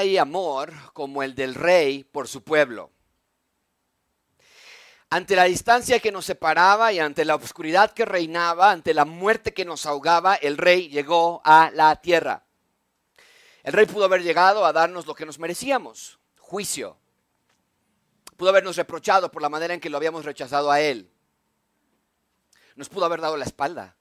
hay amor como el del rey por su pueblo. Ante la distancia que nos separaba y ante la oscuridad que reinaba, ante la muerte que nos ahogaba, el rey llegó a la tierra. El rey pudo haber llegado a darnos lo que nos merecíamos, juicio. Pudo habernos reprochado por la manera en que lo habíamos rechazado a él. Nos pudo haber dado la espalda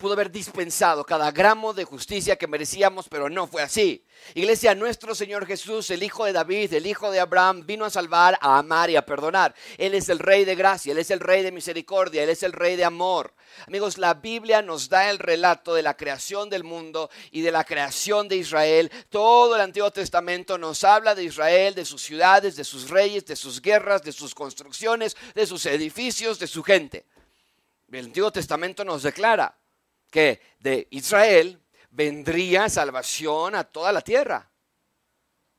pudo haber dispensado cada gramo de justicia que merecíamos, pero no fue así. Iglesia, nuestro Señor Jesús, el Hijo de David, el Hijo de Abraham, vino a salvar, a amar y a perdonar. Él es el Rey de gracia, Él es el Rey de misericordia, Él es el Rey de amor. Amigos, la Biblia nos da el relato de la creación del mundo y de la creación de Israel. Todo el Antiguo Testamento nos habla de Israel, de sus ciudades, de sus reyes, de sus guerras, de sus construcciones, de sus edificios, de su gente. El Antiguo Testamento nos declara que de Israel vendría salvación a toda la tierra.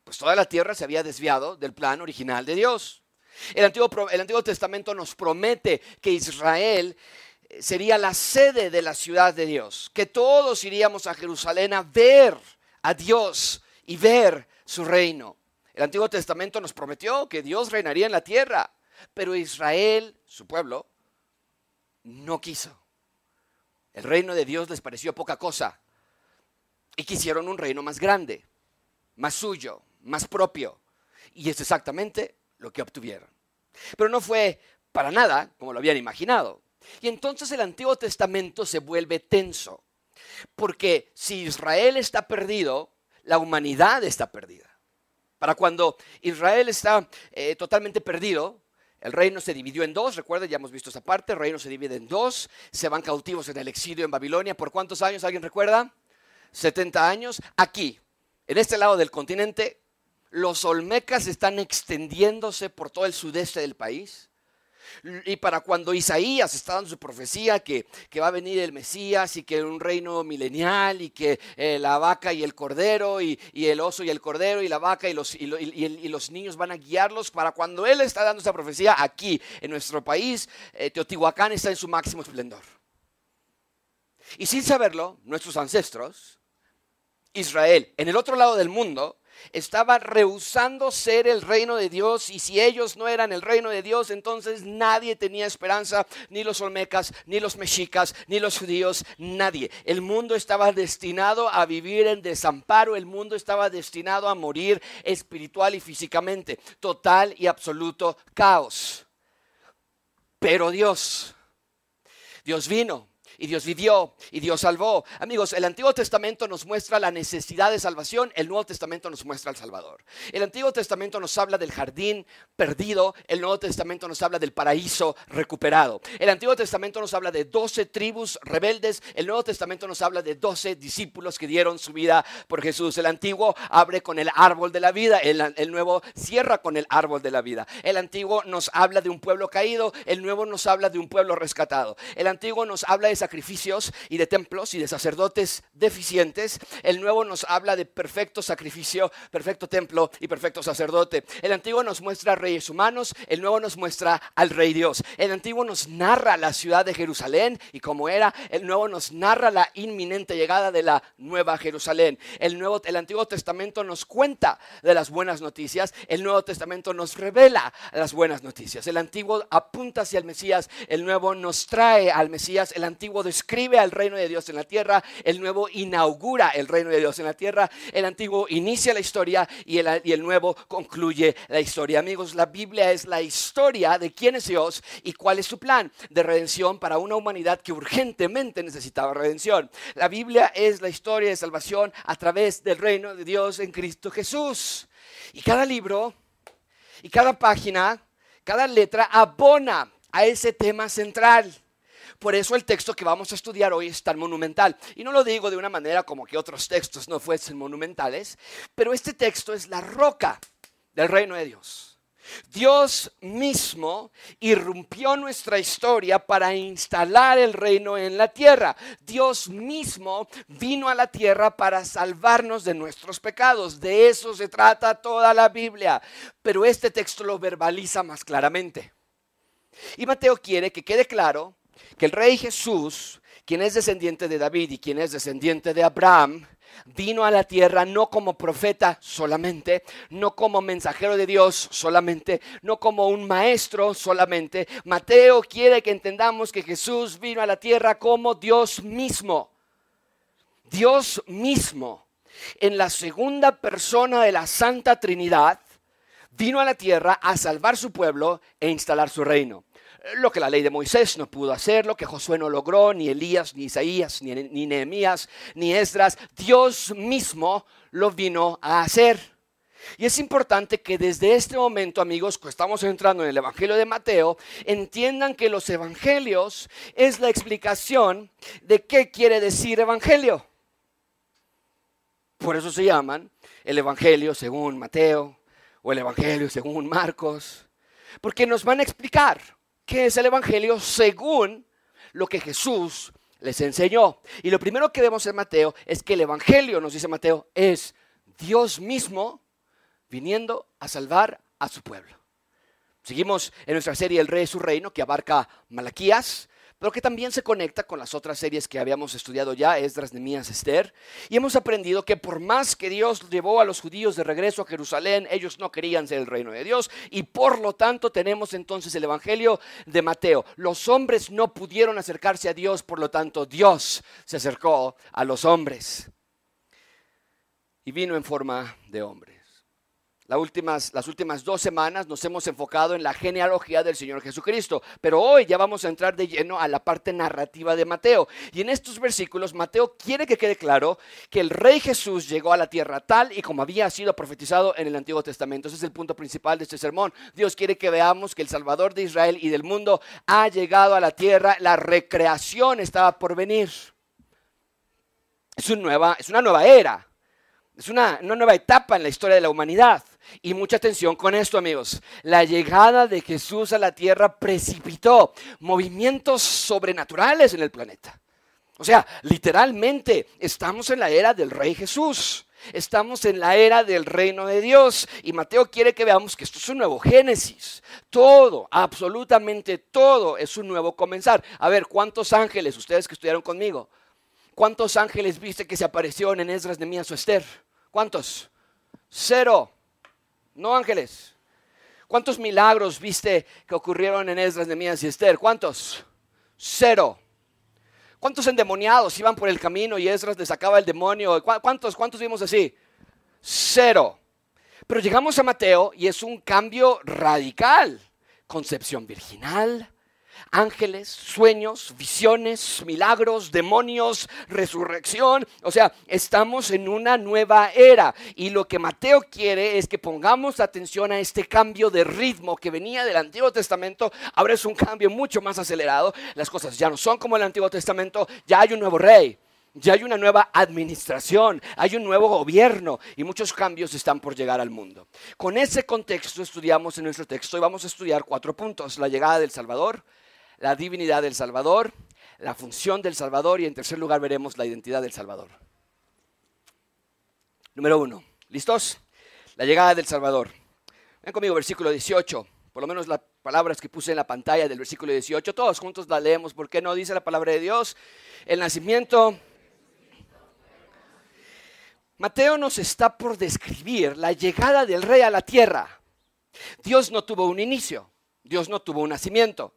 Pues toda la tierra se había desviado del plan original de Dios. El Antiguo, el Antiguo Testamento nos promete que Israel eh, sería la sede de la ciudad de Dios, que todos iríamos a Jerusalén a ver a Dios y ver su reino. El Antiguo Testamento nos prometió que Dios reinaría en la tierra, pero Israel, su pueblo, no quiso. El reino de Dios les pareció poca cosa y quisieron un reino más grande, más suyo, más propio. Y es exactamente lo que obtuvieron. Pero no fue para nada como lo habían imaginado. Y entonces el Antiguo Testamento se vuelve tenso, porque si Israel está perdido, la humanidad está perdida. Para cuando Israel está eh, totalmente perdido, el reino se dividió en dos, recuerden, ya hemos visto esa parte, el reino se divide en dos, se van cautivos en el exilio en Babilonia. ¿Por cuántos años? ¿Alguien recuerda? 70 años. Aquí, en este lado del continente, los olmecas están extendiéndose por todo el sudeste del país. Y para cuando Isaías está dando su profecía que, va a venir el Mesías y que un reino milenial y que eh, la vaca y el cordero y, el oso y el cordero y la vaca y los, y, los niños van a guiarlos, para cuando él está dando esa profecía aquí en nuestro país, eh, Teotihuacán está en su máximo esplendor. Y sin saberlo, nuestros ancestros, Israel, en el otro lado del mundo, estaba rehusando ser el reino de Dios y si ellos no eran el reino de Dios, entonces nadie tenía esperanza, ni los olmecas, ni los mexicas, ni los judíos, nadie. El mundo estaba destinado a vivir en desamparo, el mundo estaba destinado a morir espiritual y físicamente, total y absoluto caos. Pero Dios, Dios vino y Dios vivió y Dios salvó. Amigos, el Antiguo Testamento nos muestra la necesidad de salvación, el Nuevo Testamento nos muestra al Salvador. El Antiguo Testamento nos habla del jardín perdido, el Nuevo Testamento nos habla del paraíso recuperado. El Antiguo Testamento nos habla de doce tribus rebeldes, el Nuevo Testamento nos habla de doce discípulos que dieron su vida por Jesús. El Antiguo abre con el árbol de la vida, el, Nuevo cierra con el árbol de la vida. El Antiguo nos habla de un pueblo caído, el Nuevo nos habla de un pueblo rescatado. El Antiguo nos habla de sacrificios y de templos y de sacerdotes deficientes. El nuevo nos habla de perfecto sacrificio, perfecto templo y perfecto sacerdote. El antiguo nos muestra reyes humanos, el nuevo nos muestra al rey Dios. El antiguo nos narra la ciudad de Jerusalén y cómo era. El nuevo nos narra la inminente llegada de la nueva Jerusalén. El nuevo el Antiguo Testamento nos cuenta de las buenas noticias, el Nuevo Testamento nos revela las buenas noticias. El antiguo apunta hacia el Mesías, el nuevo nos trae al Mesías, el antiguo describe al reino de Dios en la tierra, el nuevo inaugura el reino de Dios en la tierra, el antiguo inicia la historia y el, y el nuevo concluye la historia. Amigos, la Biblia es la historia de quién es Dios y cuál es su plan de redención para una humanidad que urgentemente necesitaba redención. La Biblia es la historia de salvación a través del reino de Dios en Cristo Jesús. Y cada libro y cada página, cada letra abona a ese tema central. Por eso el texto que vamos a estudiar hoy es tan monumental. Y no lo digo de una manera como que otros textos no fuesen monumentales, pero este texto es la roca del reino de Dios. Dios mismo irrumpió nuestra historia para instalar el reino en la tierra. Dios mismo vino a la tierra para salvarnos de nuestros pecados. De eso se trata toda la Biblia. Pero este texto lo verbaliza más claramente. Y Mateo quiere que quede claro que el rey Jesús, quien es descendiente de David y quien es descendiente de Abraham, vino a la tierra no como profeta solamente, no como mensajero de Dios solamente, no como un maestro solamente. Mateo quiere que entendamos que Jesús vino a la tierra como Dios mismo. Dios mismo, en la segunda persona de la Santa Trinidad, vino a la tierra a salvar su pueblo e instalar su reino lo que la ley de Moisés no pudo hacer, lo que Josué no logró, ni Elías, ni Isaías, ni, ni Nehemías, ni Esdras, Dios mismo lo vino a hacer. Y es importante que desde este momento, amigos, que estamos entrando en el Evangelio de Mateo, entiendan que los evangelios es la explicación de qué quiere decir evangelio. Por eso se llaman el Evangelio según Mateo o el Evangelio según Marcos, porque nos van a explicar qué es el Evangelio según lo que Jesús les enseñó. Y lo primero que vemos en Mateo es que el Evangelio, nos dice Mateo, es Dios mismo viniendo a salvar a su pueblo. Seguimos en nuestra serie El Rey de su Reino, que abarca Malaquías, pero que también se conecta con las otras series que habíamos estudiado ya, Esdras, Nemías, Esther, y hemos aprendido que por más que Dios llevó a los judíos de regreso a Jerusalén, ellos no querían ser el reino de Dios, y por lo tanto tenemos entonces el Evangelio de Mateo. Los hombres no pudieron acercarse a Dios, por lo tanto Dios se acercó a los hombres. Y vino en forma de hombre últimas, las últimas dos semanas nos hemos enfocado en la genealogía del Señor Jesucristo, pero hoy ya vamos a entrar de lleno a la parte narrativa de Mateo. Y en estos versículos Mateo quiere que quede claro que el Rey Jesús llegó a la tierra tal y como había sido profetizado en el Antiguo Testamento. Ese es el punto principal de este sermón. Dios quiere que veamos que el Salvador de Israel y del mundo ha llegado a la tierra, la recreación estaba por venir. Es nueva, es una nueva era. Es una, una, nueva etapa en la historia de la humanidad. Y mucha atención con esto, amigos. La llegada de Jesús a la tierra precipitó movimientos sobrenaturales en el planeta. O sea, literalmente estamos en la era del Rey Jesús. Estamos en la era del reino de Dios y Mateo quiere que veamos que esto es un nuevo Génesis. Todo, absolutamente todo es un nuevo comenzar. A ver, ¿cuántos ángeles, ustedes que estudiaron conmigo, cuántos ángeles viste que se aparecieron en Esdras, Mías o Esther? ¿Cuántos? Cero. No ángeles. ¿Cuántos milagros viste que ocurrieron en Esdras, Nehemías y Esther? ¿Cuántos? Cero. ¿Cuántos endemoniados iban por el camino y Esdras le sacaba el demonio? ¿Cuántos, cuántos vimos así? Cero. Pero llegamos a Mateo y es un cambio radical. Concepción virginal, ángeles, sueños, visiones, milagros, demonios, resurrección. O sea, estamos en una nueva era. Y lo que Mateo quiere es que pongamos atención a este cambio de ritmo que venía del Antiguo Testamento. Ahora es un cambio mucho más acelerado. Las cosas ya no son como el Antiguo Testamento. Ya hay un nuevo rey. Ya hay una nueva administración, hay un nuevo gobierno y muchos cambios están por llegar al mundo. Con ese contexto estudiamos en nuestro texto y vamos a estudiar cuatro puntos. La llegada del Salvador, la divinidad del Salvador, la función del Salvador y en tercer lugar veremos la identidad del Salvador. Número uno, ¿listos? La llegada del Salvador. Ven conmigo, versículo 18, por lo menos las palabras que puse en la pantalla del versículo 18, todos juntos la leemos, ¿por qué no dice la palabra de Dios? El nacimiento Mateo nos está por describir la llegada del rey a la tierra. Dios no tuvo un inicio, Dios no tuvo un nacimiento.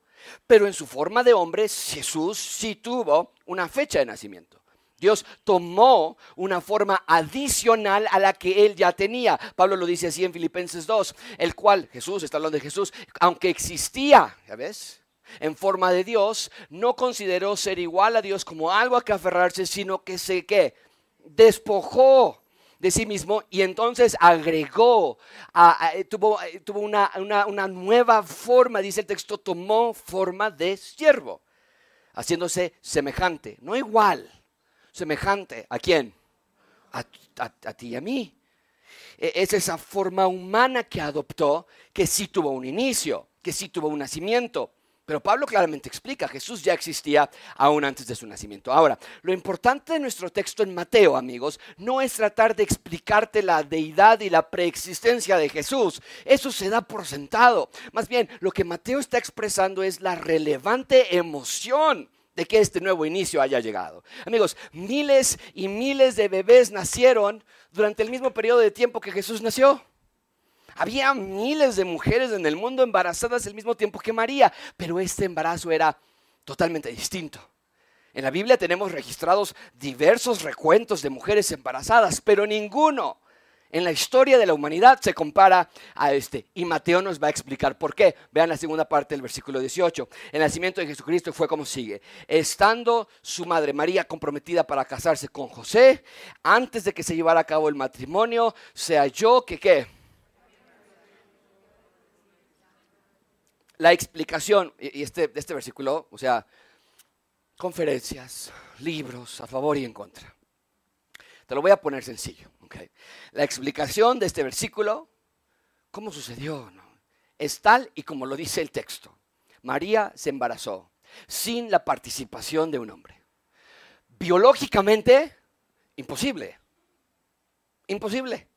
Pero en su forma de hombre, Jesús sí tuvo una fecha de nacimiento. Dios tomó una forma adicional a la que él ya tenía. Pablo lo dice así en Filipenses 2, el cual Jesús, está hablando de Jesús, aunque existía, ¿ya ves? En forma de Dios, no consideró ser igual a Dios como algo a que aferrarse, sino que se que despojó de sí mismo y entonces agregó, eh, tuvo, eh, tuvo una, una, nueva forma, dice el texto, tomó forma de siervo, haciéndose semejante, no igual, semejante a quién, a, a ti y a mí. E, es esa forma humana que adoptó, que sí tuvo un inicio, que sí tuvo un nacimiento, Pero Pablo claramente explica, Jesús ya existía aún antes de su nacimiento. Ahora, lo importante de nuestro texto en Mateo, amigos, no es tratar de explicarte la deidad y la preexistencia de Jesús. Eso se da por sentado. Más bien, lo que Mateo está expresando es la relevante emoción de que este nuevo inicio haya llegado. Amigos, miles y miles de bebés nacieron durante el mismo periodo de tiempo que Jesús nació. Había miles de mujeres en el mundo embarazadas al mismo tiempo que María, pero este embarazo era totalmente distinto. En la Biblia tenemos registrados diversos recuentos de mujeres embarazadas, pero ninguno en la historia de la humanidad se compara a este. Y Mateo nos va a explicar por qué. Vean la segunda parte del versículo 18. El nacimiento de Jesucristo fue como sigue. Estando su madre María comprometida para casarse con José, antes de que se llevara a cabo el matrimonio, se halló que qué la explicación, y este, este versículo, o sea, conferencias, libros a favor y en contra. Te lo voy a poner sencillo. La explicación de este versículo, ¿cómo sucedió? Es tal y como lo dice el texto. María se embarazó sin la participación de un hombre. Biológicamente, imposible. Imposible.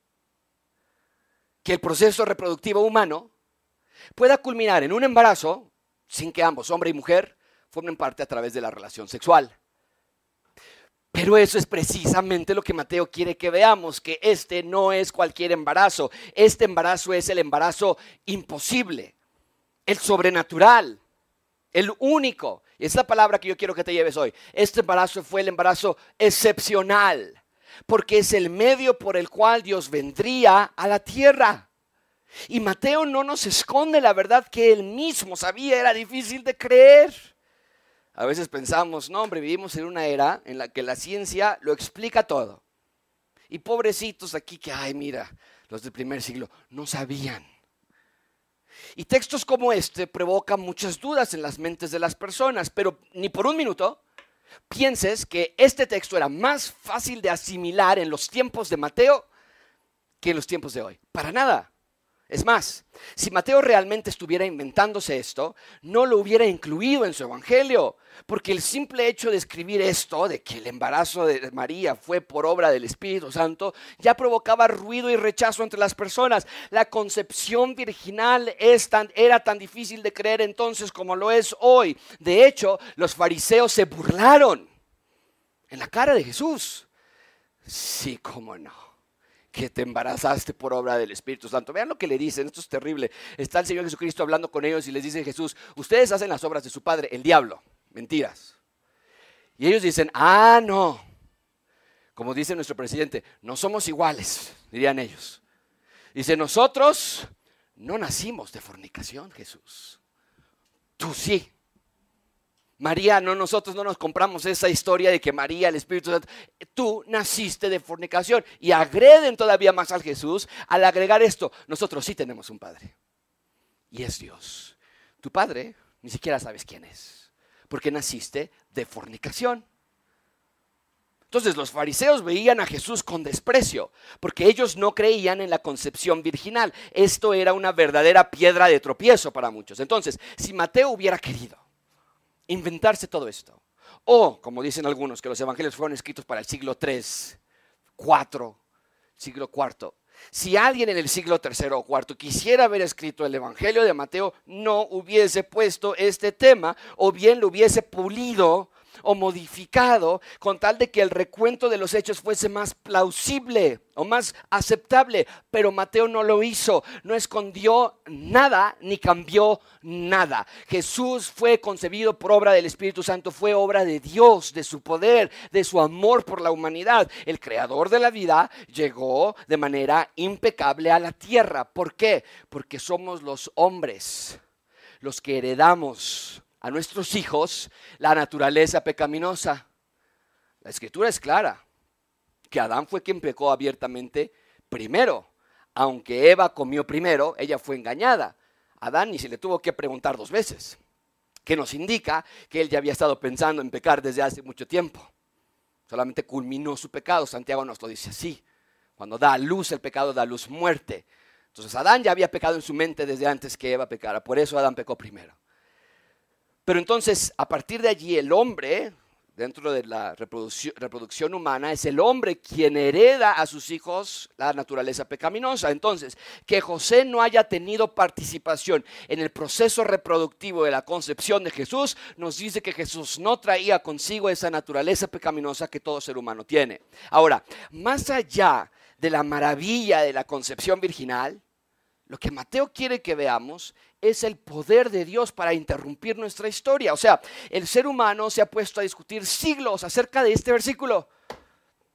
Que el proceso reproductivo humano pueda culminar en un embarazo sin que ambos, hombre y mujer, formen parte a través de la relación sexual. Pero eso es precisamente lo que Mateo quiere que veamos, que este no es cualquier embarazo, este embarazo es el embarazo imposible, el sobrenatural, el único. Y es la palabra que yo quiero que te lleves hoy. Este embarazo fue el embarazo excepcional, porque es el medio por el cual Dios vendría a la tierra. Y Mateo no nos esconde la verdad que él mismo sabía, era difícil de creer. A veces pensamos, no, hombre, vivimos en una era en la que la ciencia lo explica todo. Y pobrecitos aquí que, ay, mira, los del primer siglo no sabían. Y textos como este provocan muchas dudas en las mentes de las personas, pero ni por un minuto pienses que este texto era más fácil de asimilar en los tiempos de Mateo que en los tiempos de hoy. Para nada. Es más, si Mateo realmente estuviera inventándose esto, no lo hubiera incluido en su evangelio, porque el simple hecho de escribir esto, de que el embarazo de María fue por obra del Espíritu Santo, ya provocaba ruido y rechazo entre las personas. La concepción virginal era tan difícil de creer entonces como lo es hoy. De hecho, los fariseos se burlaron en la cara de Jesús. Sí, cómo no que te embarazaste por obra del Espíritu Santo. Vean lo que le dicen, esto es terrible. Está el Señor Jesucristo hablando con ellos y les dice Jesús, ustedes hacen las obras de su Padre, el diablo, mentiras. Y ellos dicen, ah, no, como dice nuestro presidente, no somos iguales, dirían ellos. Dice, nosotros no nacimos de fornicación, Jesús. Tú sí. María, no, nosotros no nos compramos esa historia de que María, el Espíritu Santo, tú naciste de fornicación. Y agreden todavía más al Jesús al agregar esto. Nosotros sí tenemos un Padre. Y es Dios. Tu Padre ni siquiera sabes quién es. Porque naciste de fornicación. Entonces los fariseos veían a Jesús con desprecio, porque ellos no creían en la concepción virginal. Esto era una verdadera piedra de tropiezo para muchos. Entonces, si Mateo hubiera querido inventarse todo esto. O, como dicen algunos, que los evangelios fueron escritos para el siglo 3, 4, siglo IV. Si alguien en el siglo III o IV quisiera haber escrito el Evangelio de Mateo, no hubiese puesto este tema o bien lo hubiese pulido o modificado con tal de que el recuento de los hechos fuese más plausible o más aceptable. Pero Mateo no lo hizo, no escondió nada ni cambió nada. Jesús fue concebido por obra del Espíritu Santo, fue obra de Dios, de su poder, de su amor por la humanidad. El creador de la vida llegó de manera impecable a la tierra. ¿Por qué? Porque somos los hombres los que heredamos a nuestros hijos la naturaleza pecaminosa. La escritura es clara, que Adán fue quien pecó abiertamente primero. Aunque Eva comió primero, ella fue engañada. Adán ni se le tuvo que preguntar dos veces, que nos indica que él ya había estado pensando en pecar desde hace mucho tiempo. Solamente culminó su pecado, Santiago nos lo dice así. Cuando da a luz el pecado, da luz muerte. Entonces Adán ya había pecado en su mente desde antes que Eva pecara, por eso Adán pecó primero. Pero entonces, a partir de allí, el hombre, dentro de la reproducción, humana, es el hombre quien hereda a sus hijos la naturaleza pecaminosa. Entonces, que José no haya tenido participación en el proceso reproductivo de la concepción de Jesús, nos dice que Jesús no traía consigo esa naturaleza pecaminosa que todo ser humano tiene. Ahora, más allá de la maravilla de la concepción virginal, lo que Mateo quiere que veamos es el poder de Dios para interrumpir nuestra historia. O sea, el ser humano se ha puesto a discutir siglos acerca de este versículo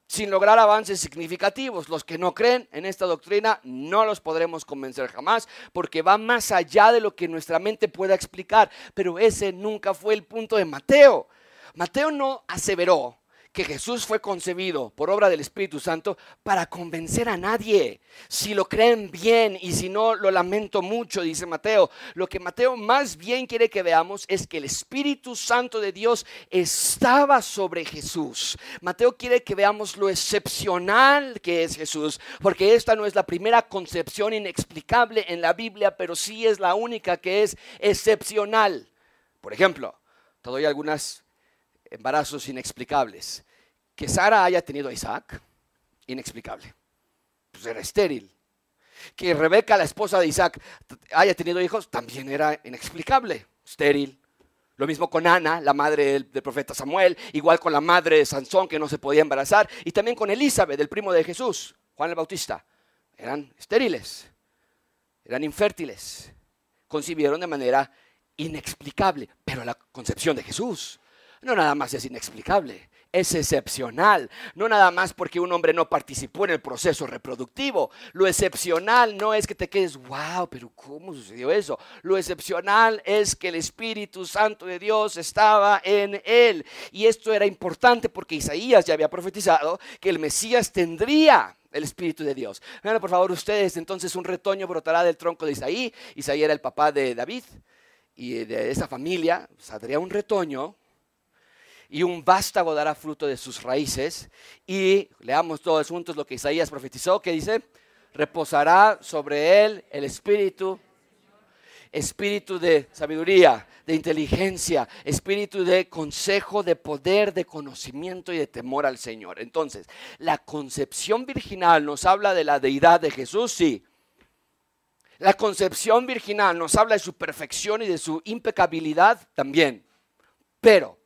sin lograr avances significativos. Los que no creen en esta doctrina no los podremos convencer jamás porque va más allá de lo que nuestra mente pueda explicar. Pero ese nunca fue el punto de Mateo. Mateo no aseveró que Jesús fue concebido por obra del Espíritu Santo para convencer a nadie. Si lo creen bien y si no, lo lamento mucho, dice Mateo. Lo que Mateo más bien quiere que veamos es que el Espíritu Santo de Dios estaba sobre Jesús. Mateo quiere que veamos lo excepcional que es Jesús, porque esta no es la primera concepción inexplicable en la Biblia, pero sí es la única que es excepcional. Por ejemplo, te doy algunas embarazos inexplicables. Que Sara haya tenido a Isaac, inexplicable. Pues era estéril. Que Rebeca, la esposa de Isaac, haya tenido hijos, también era inexplicable, estéril. Lo mismo con Ana, la madre del, profeta Samuel, igual con la madre de Sansón que no se podía embarazar, y también con Elizabeth, el primo de Jesús, Juan el Bautista. Eran estériles, eran infértiles, concibieron de manera inexplicable, pero la concepción de Jesús no nada más es inexplicable, es excepcional. No nada más porque un hombre no participó en el proceso reproductivo. Lo excepcional no es que te quedes, wow, pero ¿cómo sucedió eso? Lo excepcional es que el Espíritu Santo de Dios estaba en él. Y esto era importante porque Isaías ya había profetizado que el Mesías tendría el Espíritu de Dios. Vean por favor ustedes, entonces un retoño brotará del tronco de Isaí. Isaí era el papá de David y de esa familia saldría un retoño y un vástago dará fruto de sus raíces. Y leamos todos juntos lo que Isaías profetizó, que dice, reposará sobre él el espíritu, espíritu de sabiduría, de inteligencia, espíritu de consejo, de poder, de conocimiento y de temor al Señor. Entonces, la concepción virginal nos habla de la deidad de Jesús, sí. La concepción virginal nos habla de su perfección y de su impecabilidad también. Pero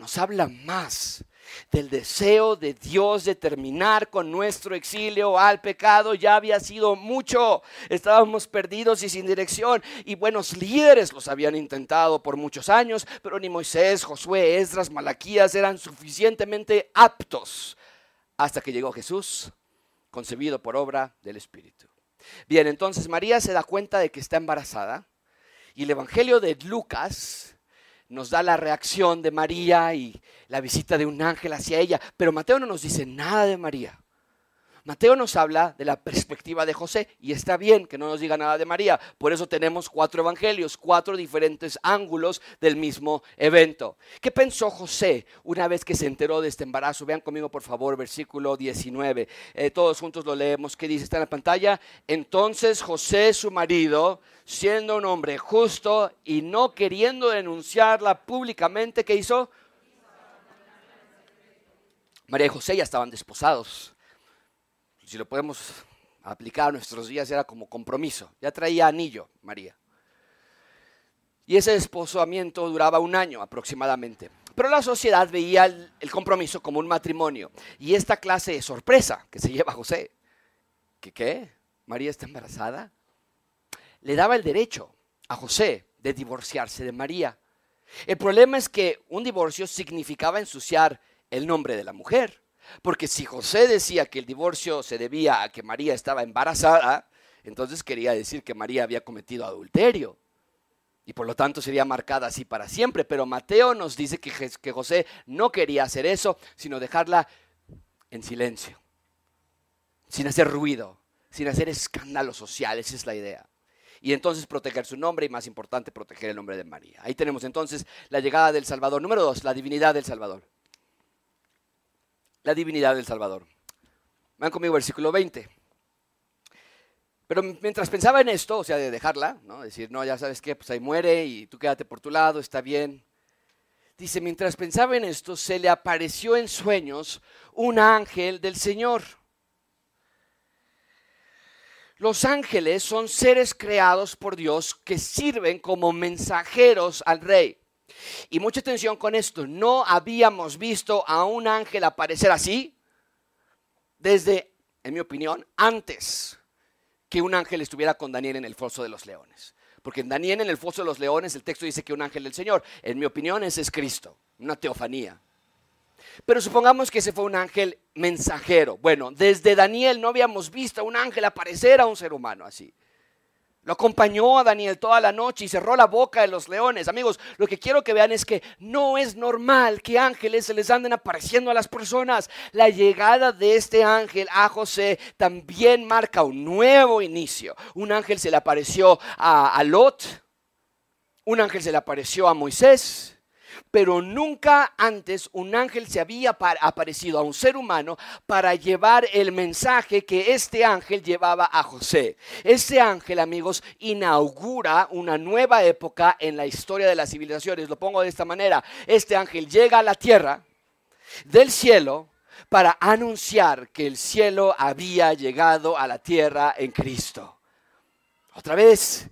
nos habla más del deseo de Dios de terminar con nuestro exilio al pecado. Ya había sido mucho. Estábamos perdidos y sin dirección. Y buenos líderes los habían intentado por muchos años, pero ni Moisés, Josué, Esdras, Malaquías eran suficientemente aptos hasta que llegó Jesús, concebido por obra del Espíritu. Bien, entonces María se da cuenta de que está embarazada y el Evangelio de Lucas nos da la reacción de María y la visita de un ángel hacia ella, pero Mateo no nos dice nada de María. Mateo nos habla de la perspectiva de José y está bien que no nos diga nada de María. Por eso tenemos cuatro evangelios, cuatro diferentes ángulos del mismo evento. ¿Qué pensó José una vez que se enteró de este embarazo? Vean conmigo por favor versículo 19. Eh, todos juntos lo leemos. ¿Qué dice? Está en la pantalla. Entonces José, su marido, siendo un hombre justo y no queriendo denunciarla públicamente, ¿qué hizo? María y José ya estaban desposados si lo podemos aplicar a nuestros días, era como compromiso. Ya traía anillo, María. Y ese desposamiento duraba un año aproximadamente. Pero la sociedad veía el, el, compromiso como un matrimonio. Y esta clase de sorpresa que se lleva José, ¿que qué? ¿María está embarazada? Le daba el derecho a José de divorciarse de María. El problema es que un divorcio significaba ensuciar el nombre de la mujer. Porque si José decía que el divorcio se debía a que María estaba embarazada, entonces quería decir que María había cometido adulterio. Y por lo tanto sería marcada así para siempre. Pero Mateo nos dice que, José no quería hacer eso, sino dejarla en silencio, sin hacer ruido, sin hacer escándalo social. Esa es la idea. Y entonces proteger su nombre y más importante, proteger el nombre de María. Ahí tenemos entonces la llegada del Salvador. Número dos, la divinidad del Salvador la divinidad del Salvador. Van conmigo versículo 20. Pero mientras pensaba en esto, o sea, de dejarla, ¿no? Decir, no, ya sabes qué, pues ahí muere y tú quédate por tu lado, está bien. Dice, mientras pensaba en esto, se le apareció en sueños un ángel del Señor. Los ángeles son seres creados por Dios que sirven como mensajeros al rey. Y mucha atención con esto, no habíamos visto a un ángel aparecer así desde, en mi opinión, antes que un ángel estuviera con Daniel en el foso de los leones. Porque en Daniel en el foso de los leones el texto dice que un ángel del Señor. En mi opinión ese es Cristo, una teofanía. Pero supongamos que ese fue un ángel mensajero. Bueno, desde Daniel no habíamos visto a un ángel aparecer a un ser humano así. Lo acompañó a Daniel toda la noche y cerró la boca de los leones. Amigos, lo que quiero que vean es que no es normal que ángeles se les anden apareciendo a las personas. La llegada de este ángel a José también marca un nuevo inicio. Un ángel se le apareció a, a Lot, un ángel se le apareció a Moisés, pero nunca antes un ángel se había aparecido a un ser humano para llevar el mensaje que este ángel llevaba a José. Este ángel, amigos, inaugura una nueva época en la historia de las civilizaciones. Lo pongo de esta manera. Este ángel llega a la tierra del cielo para anunciar que el cielo había llegado a la tierra en Cristo. Otra vez,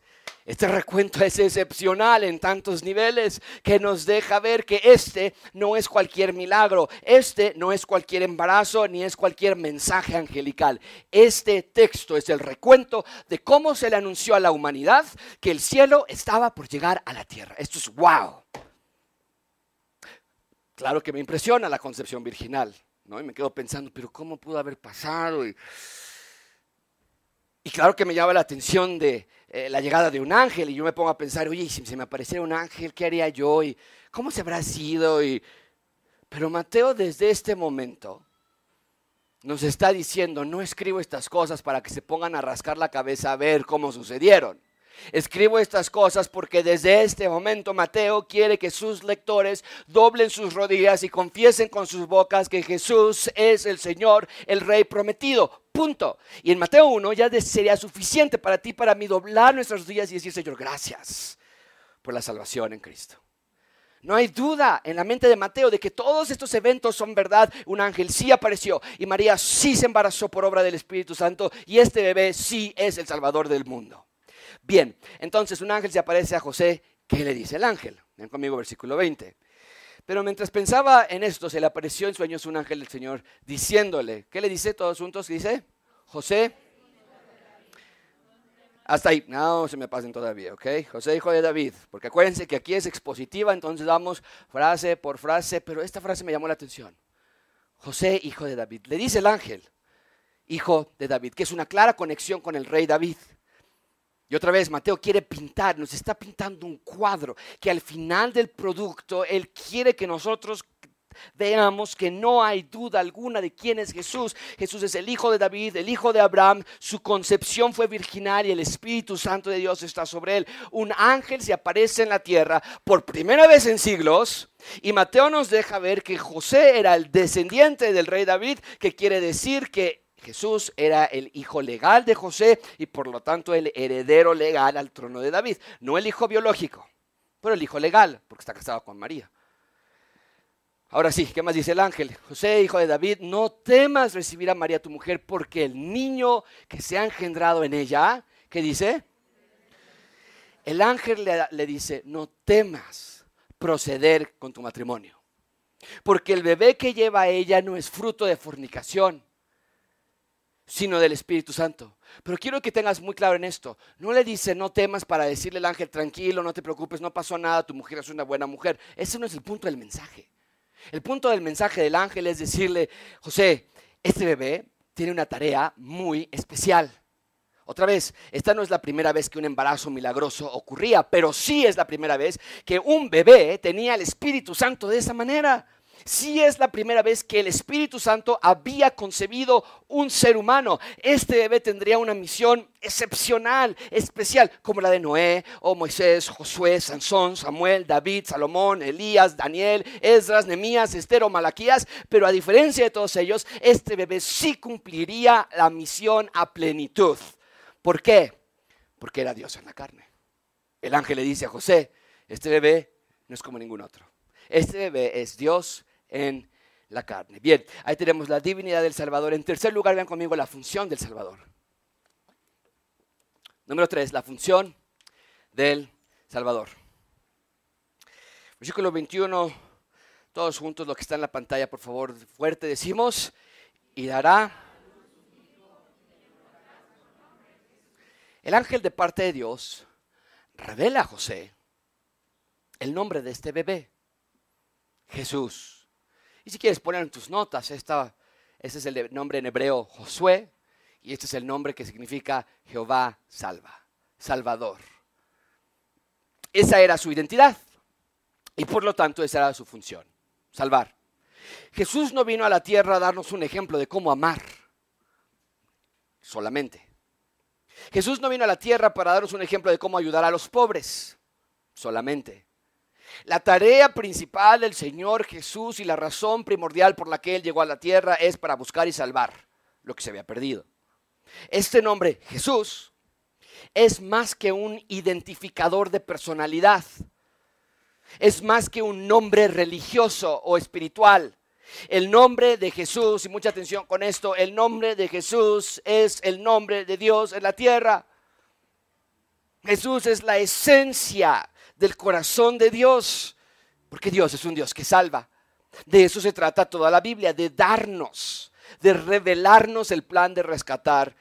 este recuento es excepcional en tantos niveles que nos deja ver que este no es cualquier milagro, este no es cualquier embarazo ni es cualquier mensaje angelical. Este texto es el recuento de cómo se le anunció a la humanidad que el cielo estaba por llegar a la tierra. Esto es wow. Claro que me impresiona la concepción virginal, ¿no? Y me quedo pensando, pero ¿cómo pudo haber pasado? Y, y claro que me llama la atención de eh, la llegada de un ángel y yo me pongo a pensar, oye, si se me apareciera un ángel, ¿qué haría yo? ¿Y cómo se habrá sido? Y... Pero Mateo desde este momento nos está diciendo, no escribo estas cosas para que se pongan a rascar la cabeza a ver cómo sucedieron. Escribo estas cosas porque desde este momento Mateo quiere que sus lectores doblen sus rodillas y confiesen con sus bocas que Jesús es el Señor, el Rey prometido. Punto. Y en Mateo 1 ya sería suficiente para ti, para mí, doblar nuestras rodillas y decir, Señor, gracias por la salvación en Cristo. No hay duda en la mente de Mateo de que todos estos eventos son verdad. Un ángel sí apareció y María sí se embarazó por obra del Espíritu Santo y este bebé sí es el Salvador del mundo. Bien, entonces un ángel se aparece a José. ¿Qué le dice el ángel? Ven conmigo, versículo 20. Pero mientras pensaba en esto, se le apareció en sueños un ángel del Señor diciéndole, ¿qué le dice todos juntos? Dice, José, hasta ahí, no se me pasen todavía, ¿ok? José, hijo de David, porque acuérdense que aquí es expositiva, entonces vamos frase por frase, pero esta frase me llamó la atención. José, hijo de David, le dice el ángel, hijo de David, que es una clara conexión con el rey David. Y otra vez, Mateo quiere pintar, nos está pintando un cuadro que al final del producto Él quiere que nosotros veamos que no hay duda alguna de quién es Jesús. Jesús es el hijo de David, el hijo de Abraham. Su concepción fue virginal y el Espíritu Santo de Dios está sobre él. Un ángel se aparece en la tierra por primera vez en siglos. Y Mateo nos deja ver que José era el descendiente del rey David, que quiere decir que Jesús era el hijo legal de José y por lo tanto el heredero legal al trono de David. No el hijo biológico, pero el hijo legal, porque está casado con María. Ahora sí, ¿qué más dice el ángel? José, hijo de David, no temas recibir a María tu mujer, porque el niño que se ha engendrado en ella, ¿qué dice? El ángel le, le dice, no temas proceder con tu matrimonio, porque el bebé que lleva ella no es fruto de fornicación sino del Espíritu Santo. Pero quiero que tengas muy claro en esto. No le dice, no temas para decirle al ángel, tranquilo, no te preocupes, no pasó nada, tu mujer es una buena mujer. Ese no es el punto del mensaje. El punto del mensaje del ángel es decirle, José, este bebé tiene una tarea muy especial. Otra vez, esta no es la primera vez que un embarazo milagroso ocurría, pero sí es la primera vez que un bebé tenía el Espíritu Santo de esa manera. Si es la primera vez que el Espíritu Santo había concebido un ser humano. Este bebé tendría una misión excepcional, especial, como la de Noé, o Moisés, Josué, Sansón, Samuel, David, Salomón, Elías, Daniel, Esdras, Nemías, Esther o Malaquías. Pero a diferencia de todos ellos, este bebé sí cumpliría la misión a plenitud. ¿Por qué? Porque era Dios en la carne. El ángel le dice a José, este bebé no es como ningún otro. Este bebé es Dios en la carne. Bien, ahí tenemos la divinidad del Salvador. En tercer lugar, vean conmigo la función del Salvador. Número tres, la función del Salvador. Versículo 21, todos juntos, lo que está en la pantalla, por favor, fuerte decimos, y dará. El ángel de parte de Dios revela a José el nombre de este bebé, Jesús. Y si quieres poner en tus notas, esta, este es el nombre en hebreo Josué, y este es el nombre que significa Jehová salva, Salvador. Esa era su identidad y por lo tanto esa era su función, salvar. Jesús no vino a la tierra a darnos un ejemplo de cómo amar solamente. Jesús no vino a la tierra para darnos un ejemplo de cómo ayudar a los pobres solamente. La tarea principal del Señor Jesús y la razón primordial por la que Él llegó a la tierra es para buscar y salvar lo que se había perdido. Este nombre, Jesús, es más que un identificador de personalidad. Es más que un nombre religioso o espiritual. El nombre de Jesús, y mucha atención con esto, el nombre de Jesús es el nombre de Dios en la tierra. Jesús es la esencia del corazón de Dios, porque Dios es un Dios que salva. De eso se trata toda la Biblia, de darnos de revelarnos el plan de rescatar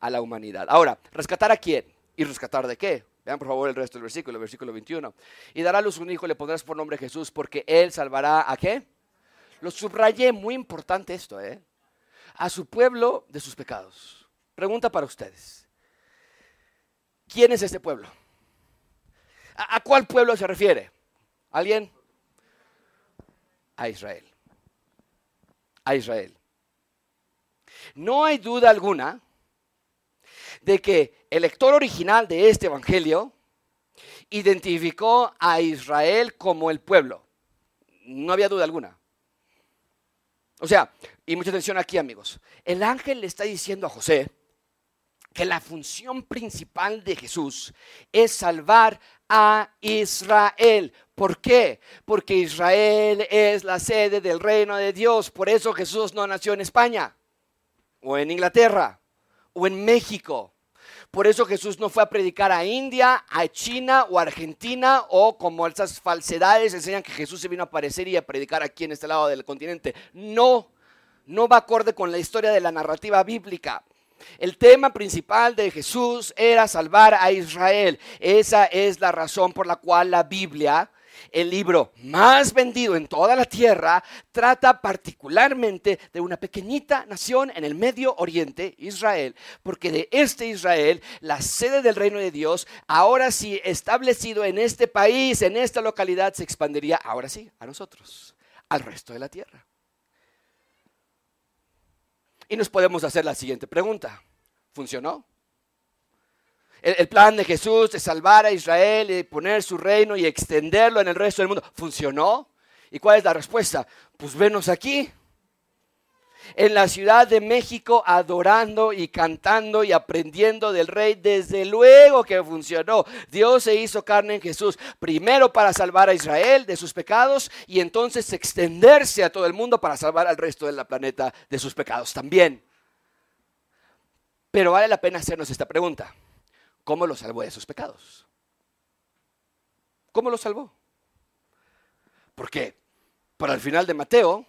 a la humanidad. Ahora, ¿rescatar a quién? ¿Y rescatar de qué? Vean por favor el resto del versículo, versículo 21. Y dará a luz un hijo le pondrás por nombre Jesús porque él salvará a qué? Lo subrayé, muy importante esto, ¿eh? A su pueblo de sus pecados. Pregunta para ustedes. ¿Quién es este pueblo? ¿A, cuál pueblo se refiere? ¿Alguien? A Israel. A Israel. No hay duda alguna de que el lector original de este Evangelio identificó a Israel como el pueblo. No había duda alguna. O sea, y mucha atención aquí amigos, el ángel le está diciendo a José que la función principal de Jesús es salvar a Israel. ¿Por qué? Porque Israel es la sede del reino de Dios. Por eso Jesús no nació en España o en Inglaterra o en México. Por eso Jesús no fue a predicar a India, a China o Argentina o como esas falsedades enseñan que Jesús se vino a aparecer y a predicar aquí en este lado del continente. No, no va acorde con la historia de la narrativa bíblica. El tema principal de Jesús era salvar a Israel. Esa es la razón por la cual la Biblia el libro más vendido en toda la tierra, trata particularmente de una pequeñita nación en el Medio Oriente, Israel, porque de este Israel, la sede del reino de Dios, ahora sí establecido en este país, en esta localidad, se expandiría, ahora sí, a nosotros, al resto de la tierra. Y nos podemos hacer la siguiente pregunta. ¿Funcionó? el, plan de Jesús de salvar a Israel y poner su reino y extenderlo en el resto del mundo, ¿funcionó? ¿Y cuál es la respuesta? Pues venos aquí, en la Ciudad de México, adorando y cantando y aprendiendo del Rey. Desde luego que funcionó. Dios se hizo carne en Jesús, primero para salvar a Israel de sus pecados y entonces extenderse a todo el mundo para salvar al resto del planeta de sus pecados también. Pero vale la pena hacernos esta pregunta. ¿Cómo lo salvó de sus pecados? ¿Cómo lo salvó? Porque para el final de Mateo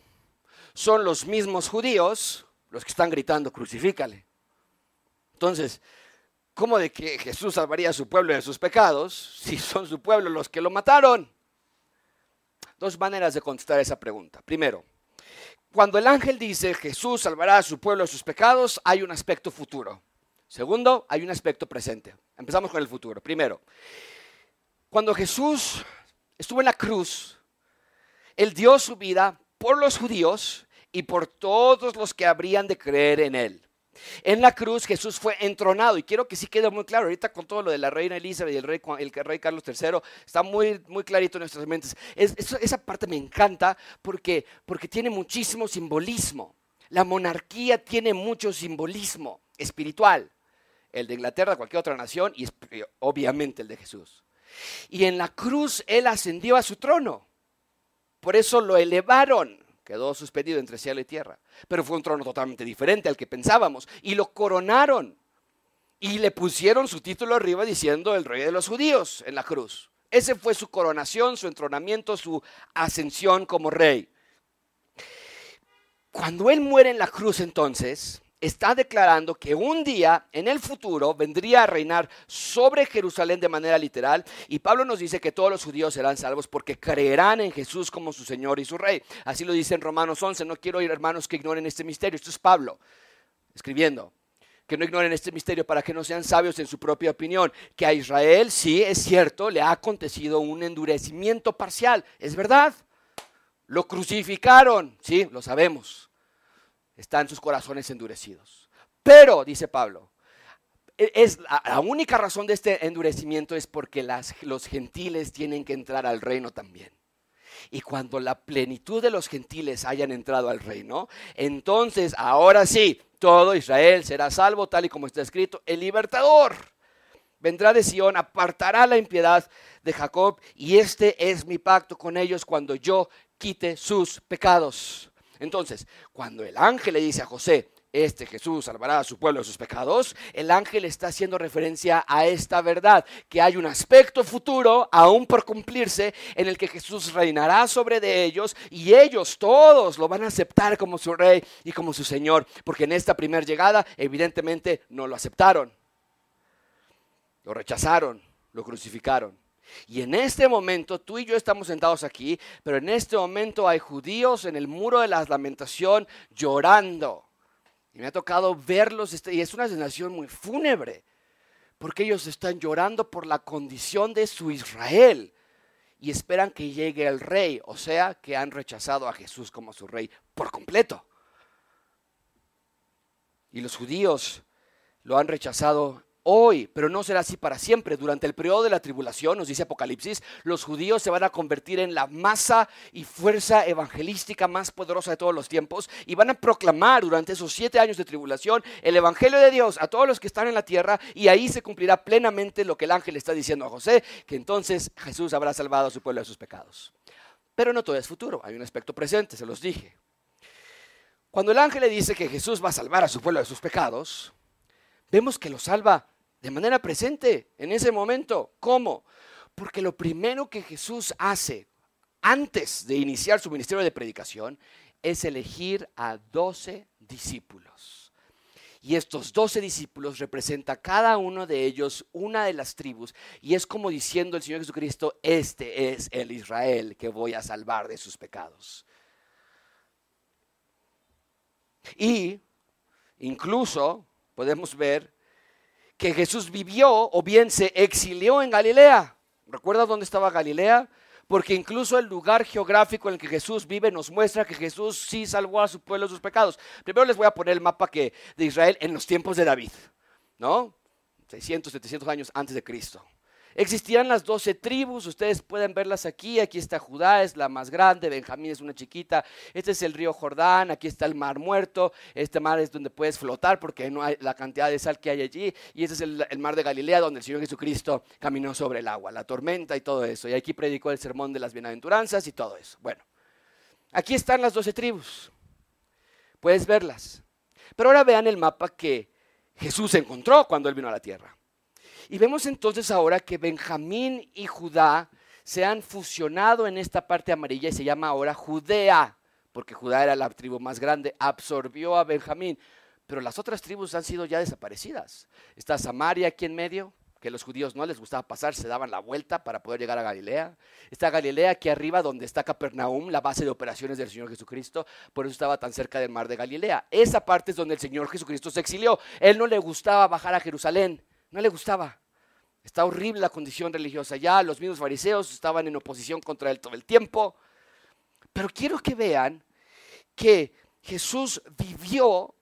son los mismos judíos los que están gritando, crucifícale. Entonces, ¿cómo de que Jesús salvaría a su pueblo de sus pecados si son su pueblo los que lo mataron? Dos maneras de contestar esa pregunta. Primero, cuando el ángel dice Jesús salvará a su pueblo de sus pecados, hay un aspecto futuro. Segundo, hay un aspecto presente. Empezamos con el futuro. Primero, cuando Jesús estuvo en la cruz, Él dio su vida por los judíos y por todos los que habrían de creer en Él. En la cruz Jesús fue entronado y quiero que sí quede muy claro, ahorita con todo lo de la reina Elizabeth y el rey, el rey Carlos III, está muy, muy clarito en nuestras mentes. esa parte me encanta porque, porque tiene muchísimo simbolismo. La monarquía tiene mucho simbolismo espiritual el de Inglaterra, cualquier otra nación y obviamente el de Jesús. Y en la cruz Él ascendió a su trono. Por eso lo elevaron. Quedó suspendido entre cielo y tierra. Pero fue un trono totalmente diferente al que pensábamos. Y lo coronaron. Y le pusieron su título arriba diciendo el rey de los judíos en la cruz. Ese fue su coronación, su entronamiento, su ascensión como rey. Cuando él muere en la cruz entonces, está declarando que un día en el futuro vendría a reinar sobre Jerusalén de manera literal y Pablo nos dice que todos los judíos serán salvos porque creerán en Jesús como su Señor y su Rey. Así lo dice en Romanos 11, no quiero ir hermanos que ignoren este misterio. Esto es Pablo escribiendo. Que no ignoren este misterio para que no sean sabios en su propia opinión. Que a Israel, sí, es cierto, le ha acontecido un endurecimiento parcial. Es verdad. Lo crucificaron, sí, lo sabemos están sus corazones endurecidos. Pero, dice Pablo, e, es la, única razón de este endurecimiento es porque los gentiles tienen que entrar al reino también. Y cuando la plenitud de los gentiles hayan entrado al reino, entonces ahora sí, todo Israel será salvo, tal y como está escrito, el libertador vendrá de Sión, apartará la impiedad de Jacob, y este es mi pacto con ellos cuando yo quite sus pecados. Entonces, cuando el ángel le dice a José, este Jesús salvará a su pueblo de sus pecados, el ángel está haciendo referencia a esta verdad, que hay un aspecto futuro aún por cumplirse en el que Jesús reinará sobre de ellos y ellos todos lo van a aceptar como su rey y como su señor, porque en esta primera llegada evidentemente no lo aceptaron, lo rechazaron, lo crucificaron. Y en este momento, tú y yo estamos sentados aquí, pero en este momento hay judíos en el muro de la lamentación llorando. Y me ha tocado verlos, este, y es una sensación muy fúnebre, porque ellos están llorando por la condición de su Israel y esperan que llegue el rey, o sea, que han rechazado a Jesús como su rey por completo. Y los judíos lo han rechazado hoy, pero no será así para siempre. Durante el periodo de la tribulación, nos dice Apocalipsis, los judíos se van a convertir en la masa y fuerza evangelística más poderosa de todos los tiempos y van a proclamar durante esos siete años de tribulación el Evangelio de Dios a todos los que están en la tierra y ahí se cumplirá plenamente lo que el ángel está diciendo a José, que entonces Jesús habrá salvado a su pueblo de sus pecados. Pero no todo es futuro, hay un aspecto presente, se los dije. Cuando el ángel le dice que Jesús va a salvar a su pueblo de sus pecados, vemos que lo salva de manera presente en ese momento. ¿Cómo? Porque lo primero que Jesús hace antes de iniciar su ministerio de predicación es elegir a doce discípulos. Y estos doce discípulos representa cada uno de ellos una de las tribus. Y es como diciendo el Señor Jesucristo, este es el Israel que voy a salvar de sus pecados. Y incluso podemos ver que Jesús vivió o bien se exilió en Galilea. ¿Recuerdas dónde estaba Galilea? Porque incluso el lugar geográfico en el que Jesús vive nos muestra que Jesús sí salvó a su pueblo de sus pecados. Primero les voy a poner el mapa que, de Israel en los tiempos de David, ¿no? 600, 700 años antes de Cristo. Existían las doce tribus, ustedes pueden verlas aquí. Aquí está Judá, es la más grande, Benjamín es una chiquita. Este es el río Jordán, aquí está el mar muerto. Este mar es donde puedes flotar porque no hay la cantidad de sal que hay allí. Y este es el, el mar de Galilea donde el Señor Jesucristo caminó sobre el agua, la tormenta y todo eso. Y aquí predicó el sermón de las bienaventuranzas y todo eso. Bueno, aquí están las doce tribus. Puedes verlas. Pero ahora vean el mapa que Jesús encontró cuando él vino a la tierra. Y vemos entonces ahora que Benjamín y Judá se han fusionado en esta parte amarilla y se llama ahora Judea, porque Judá era la tribu más grande, absorbió a Benjamín. Pero las otras tribus han sido ya desaparecidas. Está Samaria aquí en medio, que los judíos no les gustaba pasar, se daban la vuelta para poder llegar a Galilea. Está Galilea aquí arriba, donde está Capernaum, la base de operaciones del Señor Jesucristo, por eso estaba tan cerca del mar de Galilea. Esa parte es donde el Señor Jesucristo se exilió. Él no le gustaba bajar a Jerusalén, no le gustaba. Está horrible la condición religiosa ya. Los mismos fariseos estaban en oposición contra él todo el tiempo. Pero quiero que vean que Jesús vivió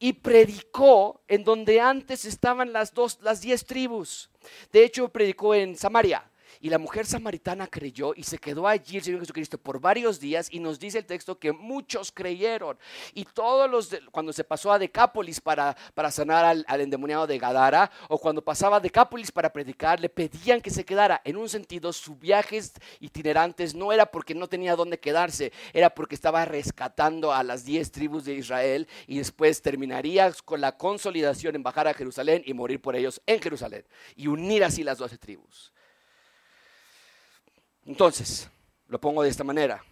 y predicó en donde antes estaban las dos, las diez tribus. De hecho, predicó en Samaria Y la mujer samaritana creyó y se quedó allí el Señor Jesucristo por varios días y nos dice el texto que muchos creyeron. Y todos los, cuando se pasó a Decápolis para, para sanar al, al, endemoniado de Gadara o cuando pasaba a Decápolis para predicar, le pedían que se quedara. En un sentido, sus viajes itinerantes no era porque no tenía dónde quedarse, era porque estaba rescatando a las diez tribus de Israel y después terminaría con la consolidación en bajar a Jerusalén y morir por ellos en Jerusalén y unir así las doce tribus. Entonces, lo pongo de esta manera.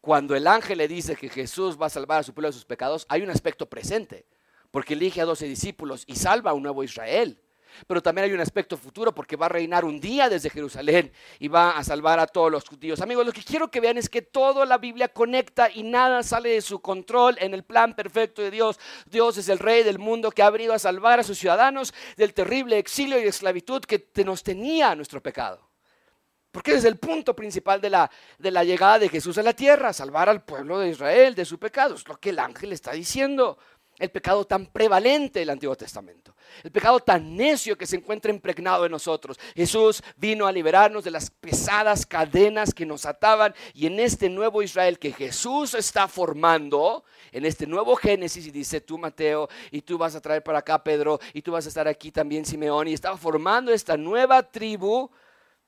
Cuando el ángel le dice que Jesús va a salvar a su pueblo de sus pecados, hay un aspecto presente, porque elige a doce discípulos y salva a un nuevo Israel. Pero también hay un aspecto futuro porque va a reinar un día desde Jerusalén y va a salvar a todos los judíos. Amigos, lo que quiero que vean es que toda la Biblia conecta y nada sale de su control en el plan perfecto de Dios. Dios es el rey del mundo que ha venido a salvar a sus ciudadanos del terrible exilio y esclavitud que nos tenía nuestro pecado. Porque es el punto principal de la, de la llegada de Jesús a la tierra, salvar al pueblo de Israel de su pecado. Es lo que el ángel está diciendo. El pecado tan prevalente del Antiguo Testamento. El pecado tan necio que se encuentra impregnado en nosotros. Jesús vino a liberarnos de las pesadas cadenas que nos ataban. Y en este nuevo Israel que Jesús está formando, en este nuevo Génesis, y dice tú Mateo, y tú vas a traer para acá Pedro, y tú vas a estar aquí también Simeón, y estaba formando esta nueva tribu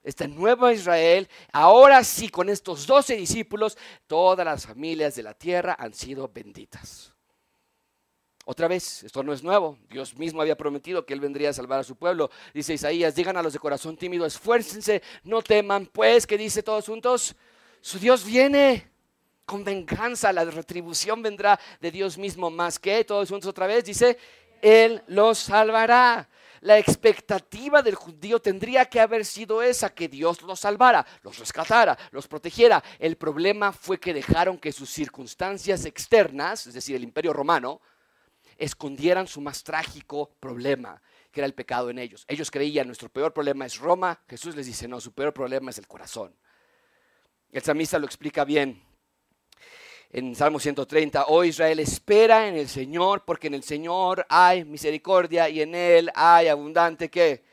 este nuevo Israel, ahora sí con estos doce discípulos, todas las familias de la tierra han sido benditas. Otra vez, esto no es nuevo. Dios mismo había prometido que Él vendría a salvar a su pueblo. Dice Isaías, digan a los de corazón tímido, esfuércense, no teman, pues, que dice todos juntos, su Dios viene con venganza, la retribución vendrá de Dios mismo más que todos juntos otra vez, dice, Él los salvará la expectativa del judío tendría que haber sido esa, que Dios los salvara, los rescatara, los protegiera. El problema fue que dejaron que sus circunstancias externas, es decir, el imperio romano, escondieran su más trágico problema, que era el pecado en ellos. Ellos creían, nuestro peor problema es Roma. Jesús les dice, no, su peor problema es el corazón. El samista lo explica bien en Salmo 130, oh Israel, espera en el Señor, porque en el Señor hay misericordia y en Él hay abundante que.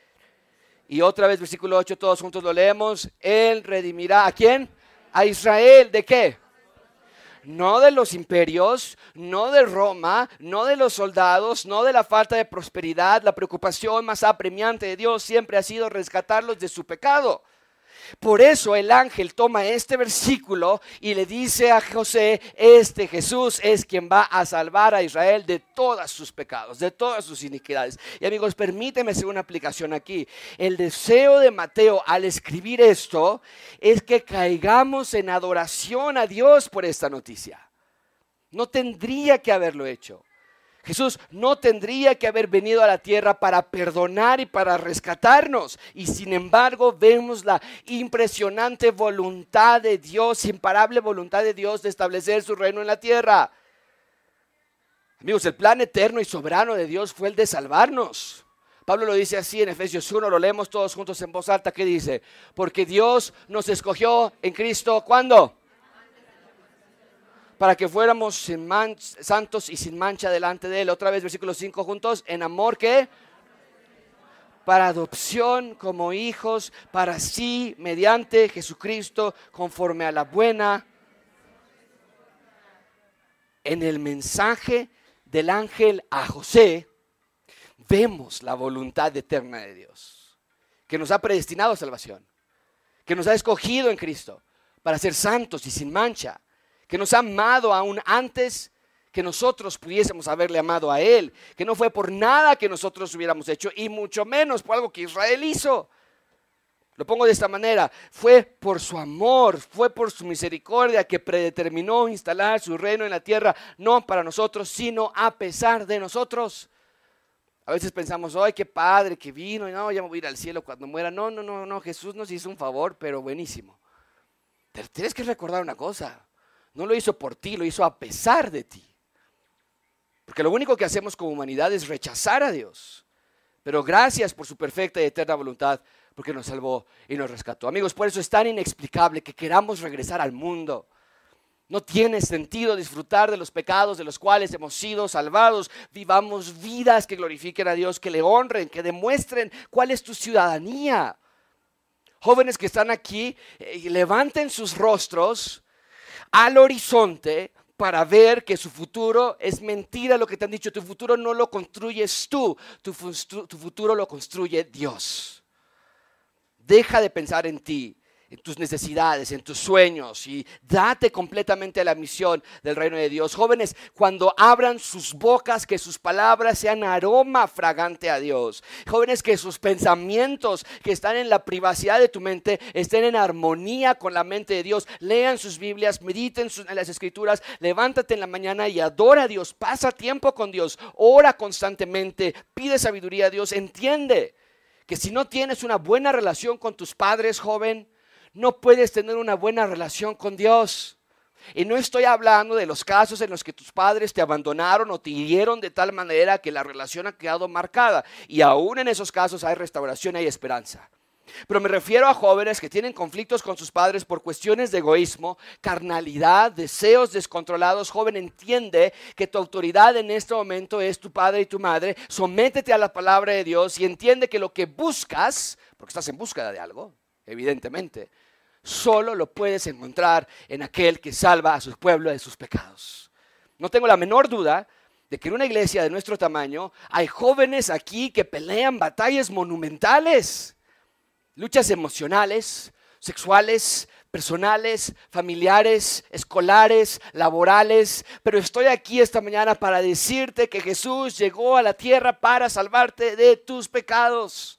Y otra vez, versículo 8, todos juntos lo leemos, Él redimirá a quién? A Israel, ¿de qué? No de los imperios, no de Roma, no de los soldados, no de la falta de prosperidad. La preocupación más apremiante de Dios siempre ha sido rescatarlos de su pecado. Por eso el ángel toma este versículo y le dice a José, este Jesús es quien va a salvar a Israel de todos sus pecados, de todas sus iniquidades. Y amigos, permíteme hacer una aplicación aquí. El deseo de Mateo al escribir esto es que caigamos en adoración a Dios por esta noticia. No tendría que haberlo hecho. Jesús no tendría que haber venido a la tierra para perdonar y para rescatarnos. Y sin embargo vemos la impresionante voluntad de Dios, imparable voluntad de Dios de establecer su reino en la tierra. Amigos, el plan eterno y soberano de Dios fue el de salvarnos. Pablo lo dice así en Efesios 1, lo leemos todos juntos en voz alta, que dice, porque Dios nos escogió en Cristo, ¿cuándo? Para que fuéramos santos y sin mancha delante de Él. Otra vez, versículo 5 juntos, en amor que para adopción como hijos, para sí, mediante Jesucristo, conforme a la buena. En el mensaje del ángel a José, vemos la voluntad eterna de Dios, que nos ha predestinado a salvación, que nos ha escogido en Cristo para ser santos y sin mancha que nos ha amado aún antes que nosotros pudiésemos haberle amado a Él, que no fue por nada que nosotros hubiéramos hecho y mucho menos por algo que Israel hizo. Lo pongo de esta manera, fue por su amor, fue por su misericordia que predeterminó instalar su reino en la tierra, no para nosotros, sino a pesar de nosotros. A veces pensamos, ay, qué padre que vino, y no, ya voy a ir al cielo cuando muera. No, no, no, no, Jesús nos hizo un favor, pero buenísimo. Pero tienes que recordar una cosa, no lo hizo por ti, lo hizo a pesar de ti. Porque lo único que hacemos como humanidad es rechazar a Dios. Pero gracias por su perfecta y eterna voluntad, porque nos salvó y nos rescató. Amigos, por eso es tan inexplicable que queramos regresar al mundo. No tiene sentido disfrutar de los pecados de los cuales hemos sido salvados. Vivamos vidas que glorifiquen a Dios, que le honren, que demuestren cuál es tu ciudadanía. Jóvenes que están aquí, eh, levanten sus rostros al horizonte para ver que su futuro es mentira lo que te han dicho. Tu futuro no lo construyes tú, tu, tu futuro lo construye Dios. Deja de pensar en ti en tus necesidades, en tus sueños y date completamente a la misión del reino de Dios. Jóvenes, cuando abran sus bocas, que sus palabras sean aroma fragante a Dios. Jóvenes, que sus pensamientos que están en la privacidad de tu mente estén en armonía con la mente de Dios. Lean sus Biblias, mediten en las escrituras, levántate en la mañana y adora a Dios, pasa tiempo con Dios, ora constantemente, pide sabiduría a Dios, entiende que si no tienes una buena relación con tus padres, joven, no puedes tener una buena relación con Dios. Y no estoy hablando de los casos en los que tus padres te abandonaron o te hirieron de tal manera que la relación ha quedado marcada. Y aún en esos casos hay restauración y hay esperanza. Pero me refiero a jóvenes que tienen conflictos con sus padres por cuestiones de egoísmo, carnalidad, deseos descontrolados. Joven, entiende que tu autoridad en este momento es tu padre y tu madre. Sométete a la palabra de Dios y entiende que lo que buscas, porque estás en búsqueda de algo, evidentemente, solo lo puedes encontrar en aquel que salva a su pueblo de sus pecados. No tengo la menor duda de que en una iglesia de nuestro tamaño hay jóvenes aquí que pelean batallas monumentales, luchas emocionales, sexuales, personales, familiares, escolares, laborales, pero estoy aquí esta mañana para decirte que Jesús llegó a la tierra para salvarte de tus pecados.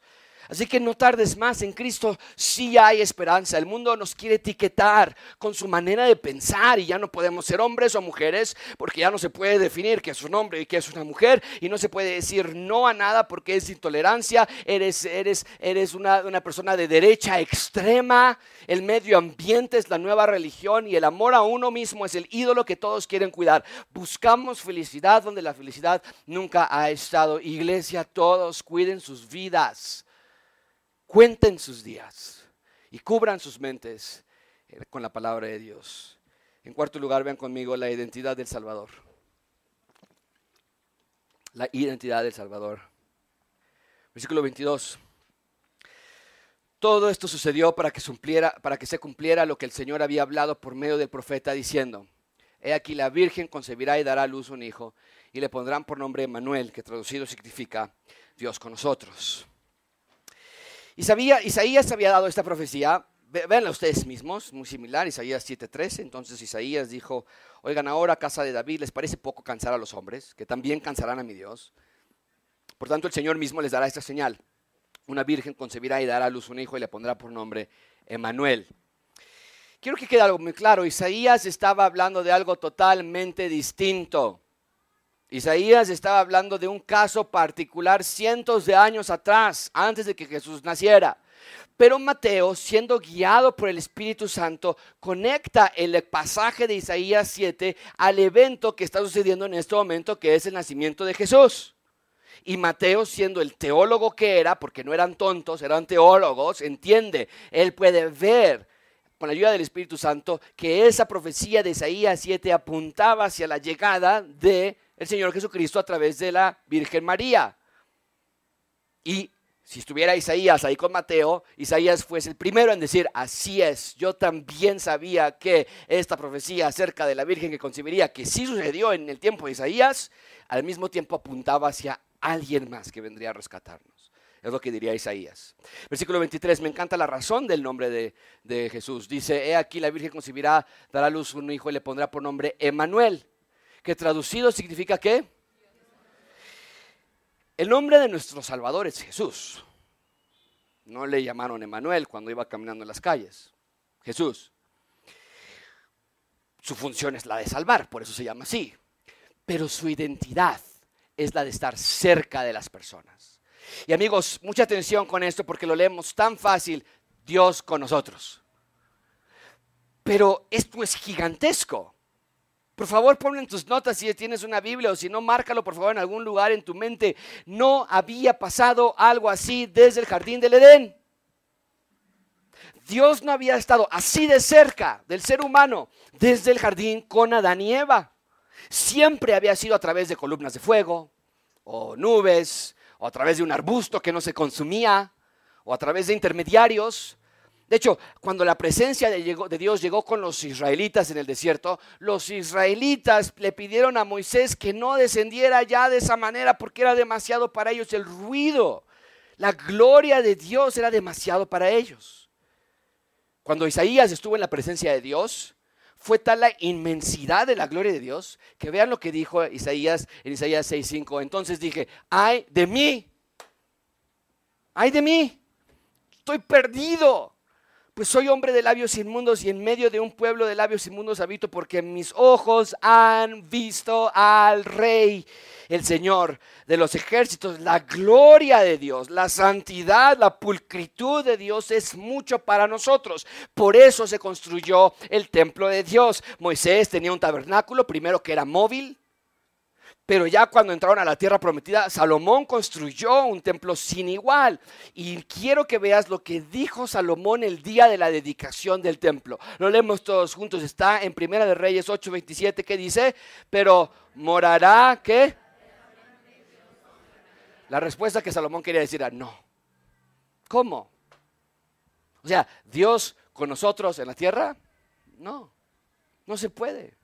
Así que no tardes más, en Cristo sí hay esperanza. El mundo nos quiere etiquetar con su manera de pensar y ya no podemos ser hombres o mujeres porque ya no se puede definir qué es un hombre y qué es una mujer y no se puede decir no a nada porque es intolerancia, eres, eres, eres una, una persona de derecha extrema, el medio ambiente es la nueva religión y el amor a uno mismo es el ídolo que todos quieren cuidar. Buscamos felicidad donde la felicidad nunca ha estado. Iglesia, todos cuiden sus vidas cuenten sus días y cubran sus mentes eh, con la palabra de Dios. En cuarto lugar, vean conmigo la identidad del Salvador. La identidad del Salvador. Versículo 22. Todo esto sucedió para que, para que se cumpliera lo que el Señor había hablado por medio del profeta diciendo, He aquí la Virgen concebirá y dará a luz un hijo, y le pondrán por nombre Emmanuel, que traducido significa Dios con nosotros. Isaías había dado esta profecía, véanla ustedes mismos, muy similar, Isaías 7:13. Entonces Isaías dijo, oigan ahora, casa de David, ¿les parece poco cansar a los hombres, que también cansarán a mi Dios? Por tanto, el Señor mismo les dará esta señal. Una virgen concebirá y dará a luz un hijo y le pondrá por nombre Emanuel. Quiero que quede algo muy claro. Isaías estaba hablando de algo totalmente distinto. Isaías estaba hablando de un caso particular cientos de años atrás, antes de que Jesús naciera. Pero Mateo, siendo guiado por el Espíritu Santo, conecta el pasaje de Isaías 7 al evento que está sucediendo en este momento, que es el nacimiento de Jesús. Y Mateo, siendo el teólogo que era, porque no eran tontos, eran teólogos, entiende, él puede ver con la ayuda del Espíritu Santo que esa profecía de Isaías 7 apuntaba hacia la llegada de el Señor Jesucristo a través de la Virgen María. Y si estuviera Isaías ahí con Mateo, Isaías fuese el primero en decir, así es, yo también sabía que esta profecía acerca de la Virgen que concebiría, que sí sucedió en el tiempo de Isaías, al mismo tiempo apuntaba hacia alguien más que vendría a rescatarnos. Es lo que diría Isaías. Versículo 23, me encanta la razón del nombre de, de Jesús. Dice, he aquí la Virgen concebirá, dará a luz un hijo y le pondrá por nombre Emanuel que traducido significa qué? El nombre de nuestro Salvador es Jesús. No le llamaron Emanuel cuando iba caminando en las calles. Jesús. Su función es la de salvar, por eso se llama así. Pero su identidad es la de estar cerca de las personas. Y amigos, mucha atención con esto porque lo leemos tan fácil, Dios con nosotros. Pero esto es gigantesco. Por favor, ponlo en tus notas si tienes una Biblia o si no, márcalo por favor en algún lugar en tu mente. No había pasado algo así desde el jardín del Edén. Dios no había estado así de cerca del ser humano desde el jardín con Adán y Eva. Siempre había sido a través de columnas de fuego, o nubes, o a través de un arbusto que no se consumía, o a través de intermediarios. De hecho, cuando la presencia de, Dios llegó con los israelitas en el desierto, los israelitas le pidieron a Moisés que no descendiera ya de esa manera porque era demasiado para ellos el ruido. La gloria de Dios era demasiado para ellos. Cuando Isaías estuvo en la presencia de Dios, fue tal la inmensidad de la gloria de Dios que vean lo que dijo Isaías en Isaías 6:5. Entonces dije, ay de mí, ay de mí, estoy perdido pues soy hombre de labios inmundos y en medio de un pueblo de labios inmundos habito porque mis ojos han visto al Rey, el Señor de los ejércitos. La gloria de Dios, la santidad, la pulcritud de Dios es mucho para nosotros. Por eso se construyó el templo de Dios. Moisés tenía un tabernáculo, primero que era móvil, pero ya cuando entraron a la tierra prometida, Salomón construyó un templo sin igual. Y quiero que veas lo que dijo Salomón el día de la dedicación del templo. Lo leemos todos juntos. Está en Primera de Reyes 8:27 que dice, pero morará qué? La respuesta que Salomón quería decir era no. ¿Cómo? O sea, Dios con nosotros en la tierra? No, no se puede.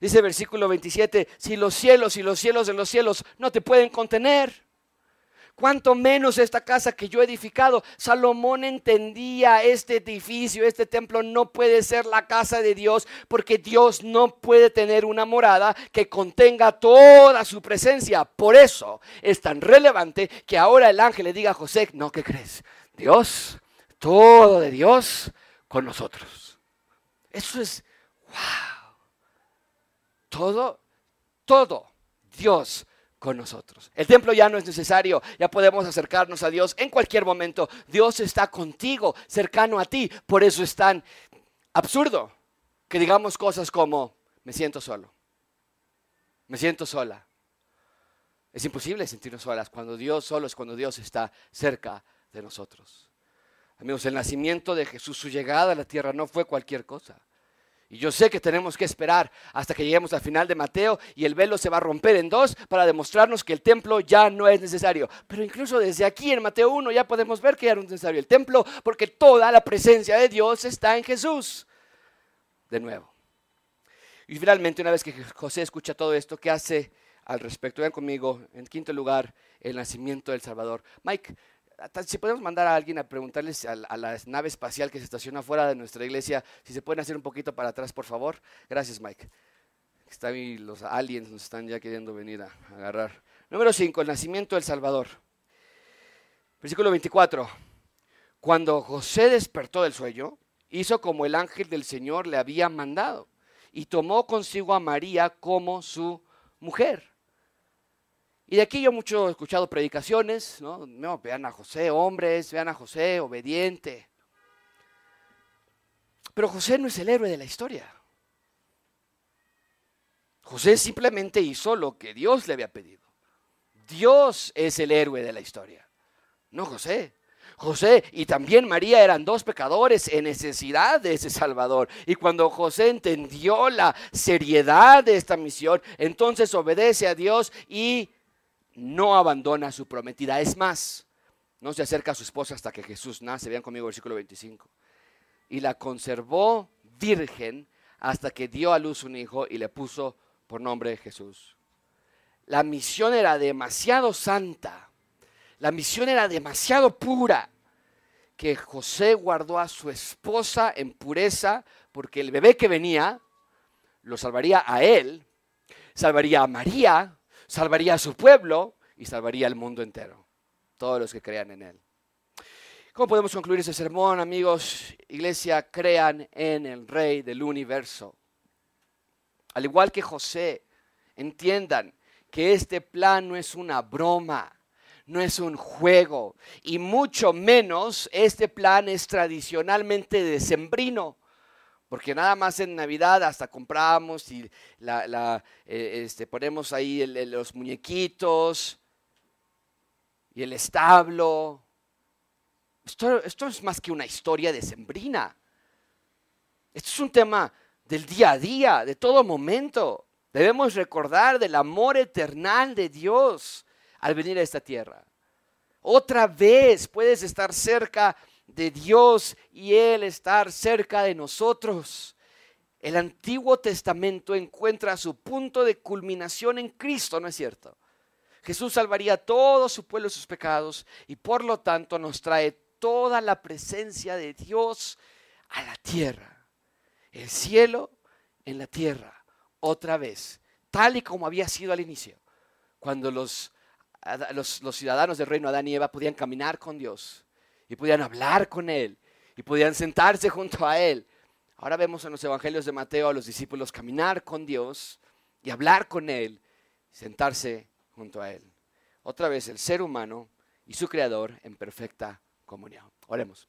Dice versículo 27, si los cielos y los cielos de los cielos no te pueden contener, cuánto menos esta casa que yo he edificado. Salomón entendía este edificio, este templo no puede ser la casa de Dios porque Dios no puede tener una morada que contenga toda su presencia. Por eso es tan relevante que ahora el ángel le diga a José, no, ¿qué crees? Dios, todo de Dios con nosotros. Eso es, wow todo, todo Dios con nosotros. El templo ya no es necesario, ya podemos acercarnos a Dios en cualquier momento. Dios está contigo, cercano a ti. Por eso es tan absurdo que digamos cosas como, me siento solo, me siento sola. Es imposible sentirnos solas cuando Dios solo es cuando Dios está cerca de nosotros. Amigos, el nacimiento de Jesús, su llegada a la tierra no fue cualquier cosa. Y yo sé que tenemos que esperar hasta que lleguemos al final de Mateo y el velo se va a romper en dos para demostrarnos que el templo ya no es necesario. Pero incluso desde aquí en Mateo 1 ya podemos ver que ya no es necesario el templo porque toda la presencia de Dios está en Jesús. De nuevo. Y finalmente, una vez que José escucha todo esto, ¿qué hace al respecto? Vean conmigo, en quinto lugar, el nacimiento del Salvador. Mike, si podemos mandar a alguien a preguntarles a, la nave espacial que se estaciona fuera de nuestra iglesia, si se pueden hacer un poquito para atrás, por favor. Gracias, Mike. Están ahí los aliens nos están ya queriendo venir a, agarrar. Número 5, el nacimiento del Salvador. Versículo 24. Cuando José despertó del sueño, hizo como el ángel del Señor le había mandado y tomó consigo a María como su mujer y de aquí yo mucho he escuchado predicaciones, ¿no? Vean a José, hombres, vean a José, obediente. Pero José no es el héroe de la historia. José simplemente hizo lo que Dios le había pedido. Dios es el héroe de la historia, no José. José y también María eran dos pecadores en necesidad de ese Salvador. Y cuando José entendió la seriedad de esta misión, entonces obedece a Dios y no abandona su prometida. Es más, no se acerca a su esposa hasta que Jesús nace. Vean conmigo versículo 25. Y la conservó virgen hasta que dio a luz un hijo y le puso por nombre Jesús. La misión era demasiado santa. La misión era demasiado pura que José guardó a su esposa en pureza porque el bebé que venía lo salvaría a él, salvaría a María, salvaría a su pueblo y salvaría al mundo entero, todos los que crean en él. ¿Cómo podemos concluir ese sermón, amigos? Iglesia, crean en el Rey del universo. Al igual que José, entiendan que este plan no es una broma, no es un juego, y mucho menos este plan es tradicionalmente decembrino. Porque nada más en Navidad hasta compramos y la, eh, este, ponemos ahí los muñequitos y el establo. Esto, esto es más que una historia de sembrina. Esto es un tema del día a día, de todo momento. Debemos recordar del amor eternal de Dios al venir a esta tierra. Otra vez puedes estar cerca de Dios y Él estar cerca de nosotros. El Antiguo Testamento encuentra su punto de culminación en Cristo, ¿no es cierto? Jesús salvaría a todo su pueblo de sus pecados y por lo tanto nos trae toda la presencia de Dios a la tierra. El cielo en la tierra, otra vez, tal y como había sido al inicio, cuando los, los, ciudadanos del reino Adán y Eva podían caminar con Dios y podían hablar con Él y podían sentarse junto a Él. Ahora vemos en los evangelios de Mateo a los discípulos caminar con Dios y hablar con Él, sentarse junto a Él. Otra vez el ser humano y su creador en perfecta comunión. Oremos.